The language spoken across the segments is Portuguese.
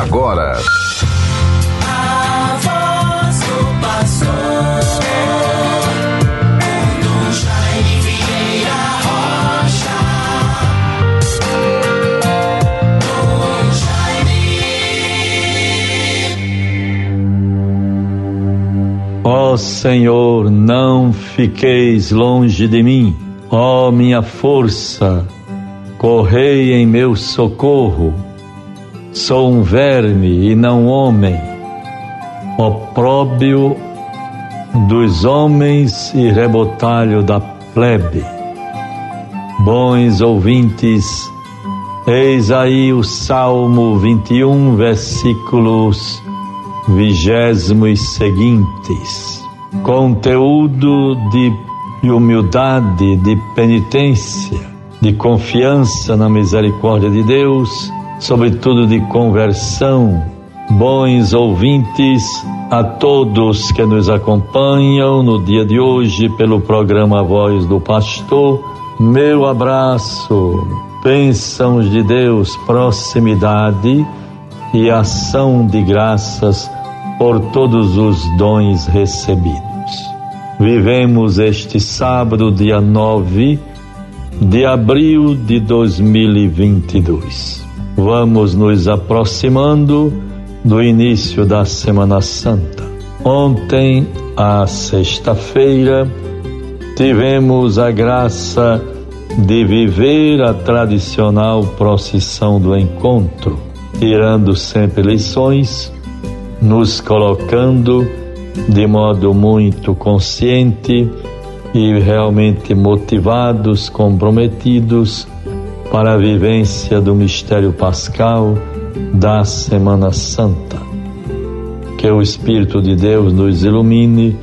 agora. Ó Senhor, não fiqueis longe de mim, ó minha força, correi em meu socorro Sou um verme e não homem, opróbio dos homens e rebotalho da plebe. Bons ouvintes, eis aí o Salmo 21, versículos vigésimo e seguintes. Conteúdo de humildade, de penitência, de confiança na misericórdia de Deus sobretudo de conversão. Bons ouvintes, a todos que nos acompanham no dia de hoje pelo programa Voz do Pastor, meu abraço, bênçãos de Deus, proximidade e ação de graças por todos os dons recebidos. Vivemos este sábado, dia 9 de abril de 2022 vamos nos aproximando do início da Semana Santa. Ontem, a sexta-feira, tivemos a graça de viver a tradicional procissão do encontro, tirando sempre lições, nos colocando de modo muito consciente e realmente motivados, comprometidos para a vivência do mistério pascal da Semana Santa. Que o Espírito de Deus nos ilumine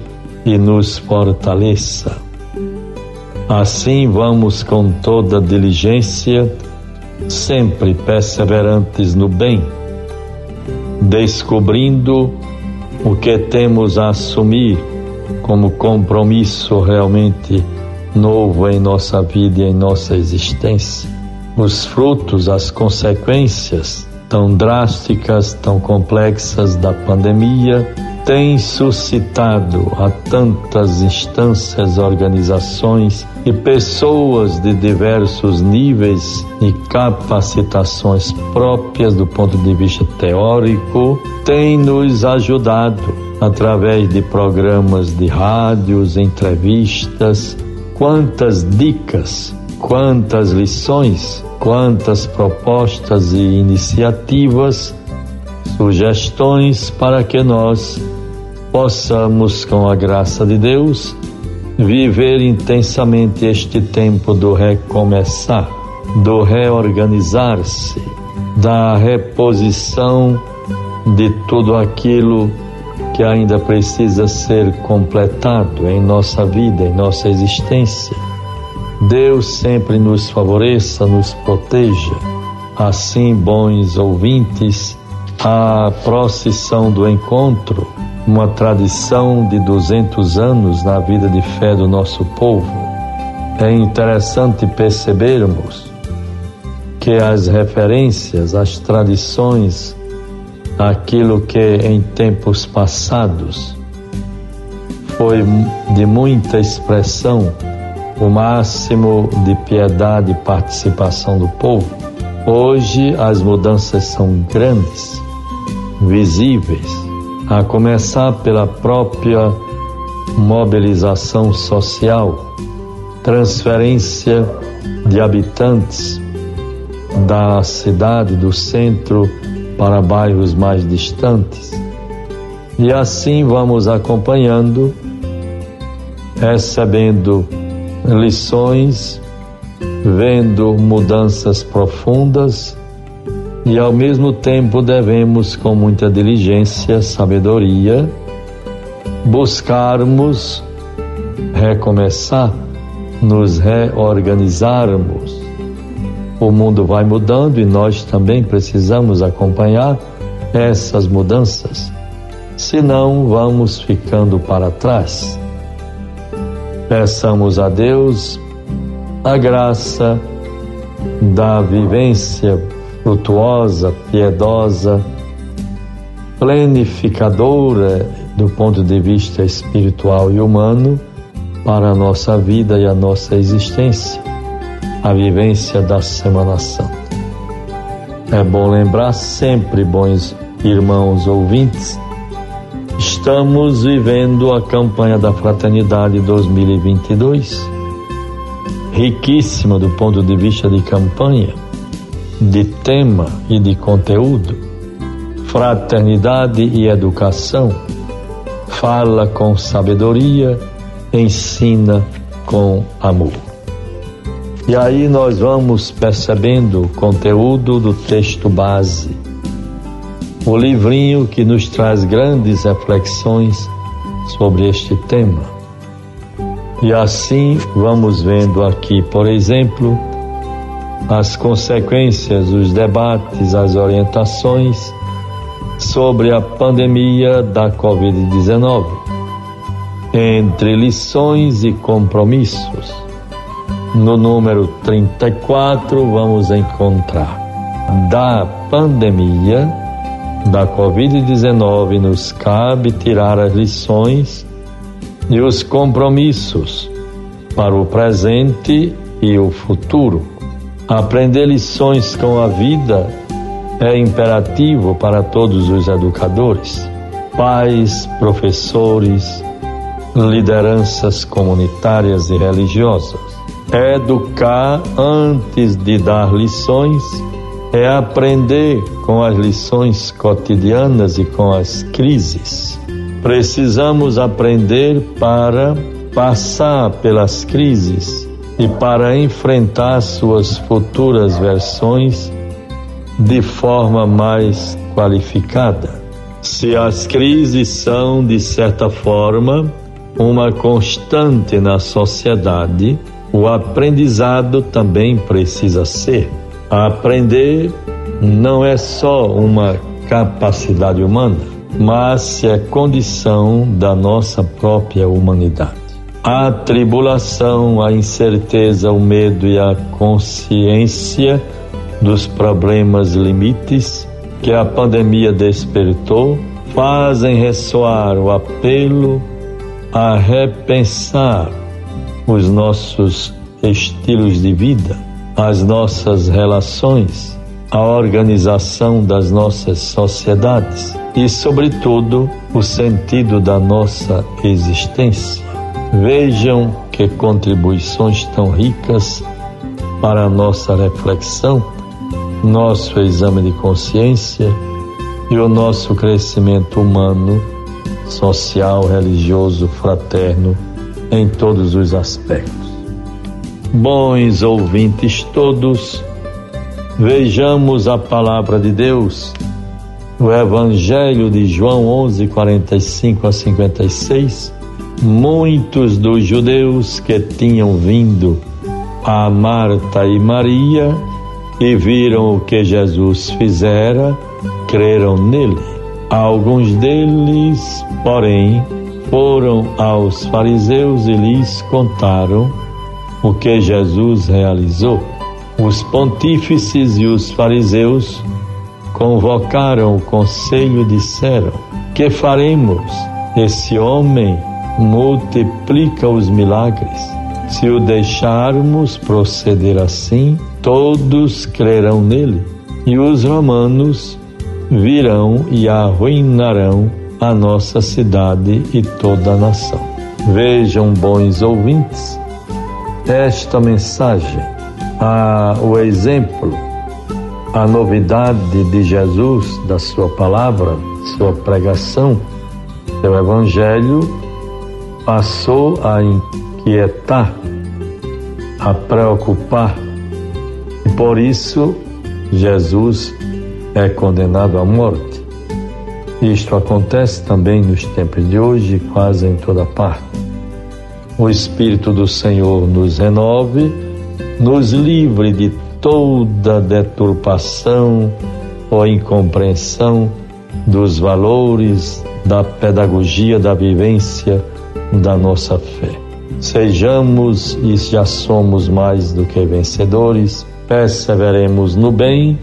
e nos fortaleça. Assim vamos com toda diligência, sempre perseverantes no bem, descobrindo o que temos a assumir como compromisso realmente novo em nossa vida e em nossa existência os frutos, as consequências tão drásticas, tão complexas da pandemia têm suscitado a tantas instâncias, organizações e pessoas de diversos níveis e capacitações próprias do ponto de vista teórico, têm nos ajudado através de programas de rádios, entrevistas, quantas dicas quantas lições, quantas propostas e iniciativas, sugestões para que nós possamos, com a graça de Deus, viver intensamente este tempo do recomeçar, do reorganizar-se, da reposição de tudo aquilo que ainda precisa ser completado em nossa vida, em nossa existência Deus sempre nos favoreça, nos proteja. Assim, bons ouvintes, a procissão do encontro, uma tradição de 200 anos na vida de fé do nosso povo. É interessante percebermos que as referências, as tradições, aquilo que em tempos passados foi de muita expressão o máximo de piedade e participação do povo. Hoje as mudanças são grandes, visíveis, a começar pela própria mobilização social, transferência de habitantes da cidade, do centro, para bairros mais distantes. E assim vamos acompanhando, recebendo lições, vendo mudanças profundas e ao mesmo tempo devemos com muita diligência, sabedoria, buscarmos recomeçar, nos reorganizarmos. O mundo vai mudando e nós também precisamos acompanhar essas mudanças, senão vamos ficando para trás. Peçamos a Deus a graça da vivência frutuosa, piedosa planificadora do ponto de vista espiritual e humano para a nossa vida e a nossa existência, a vivência da Semana Santa. É bom lembrar sempre, bons irmãos ouvintes, estamos vivendo a campanha da Fraternidade 2022, riquíssima do ponto de vista de campanha, de tema e de conteúdo. Fraternidade e educação fala com sabedoria, ensina com amor. E aí nós vamos percebendo o conteúdo do texto base, o livrinho que nos traz grandes reflexões sobre este tema. E assim vamos vendo aqui, por exemplo, as consequências, os debates, as orientações sobre a pandemia da Covid-19, entre lições e compromissos. No número 34, vamos encontrar da pandemia da Covid-19 nos cabe tirar as lições e os compromissos para o presente e o futuro. Aprender lições com a vida é imperativo para todos os educadores, pais, professores, lideranças comunitárias e religiosas. Educar antes de dar lições é aprender com as lições cotidianas e com as crises. Precisamos aprender para passar pelas crises e para enfrentar suas futuras versões de forma mais qualificada. Se as crises são, de certa forma, uma constante na sociedade, o aprendizado também precisa ser. Aprender não é só uma capacidade humana, mas é condição da nossa própria humanidade. A tribulação, a incerteza, o medo e a consciência dos problemas limites que a pandemia despertou fazem ressoar o apelo a repensar os nossos estilos de vida, as nossas relações, a organização das nossas sociedades e, sobretudo, o sentido da nossa existência. Vejam que contribuições tão ricas para a nossa reflexão nosso exame de consciência e o nosso crescimento humano, social, religioso, fraterno, em todos os aspectos. Bons ouvintes todos, vejamos a palavra de Deus, o Evangelho de João 11, 45 a 56. Muitos dos judeus que tinham vindo a Marta e Maria e viram o que Jesus fizera, creram nele. Alguns deles, porém, foram aos fariseus e lhes contaram o que Jesus realizou. Os pontífices e os fariseus convocaram o conselho e disseram: Que faremos? Esse homem multiplica os milagres. Se o deixarmos proceder assim, todos crerão nele, e os romanos virão e arruinarão a nossa cidade e toda a nação. Vejam, bons ouvintes, esta mensagem, a, o exemplo, a novidade de Jesus, da sua palavra, sua pregação, seu evangelho, passou a inquietar, a preocupar e por isso Jesus é condenado à morte. Isto acontece também nos tempos de hoje, quase em toda parte. O Espírito do Senhor nos renove, nos livre de toda deturpação ou incompreensão dos valores, da pedagogia, da vivência da nossa fé. Sejamos e já somos mais do que vencedores perseveremos no bem,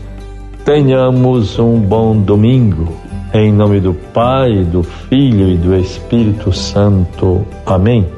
tenhamos um bom domingo. Em nome do Pai, do Filho e do Espírito Santo. Amém.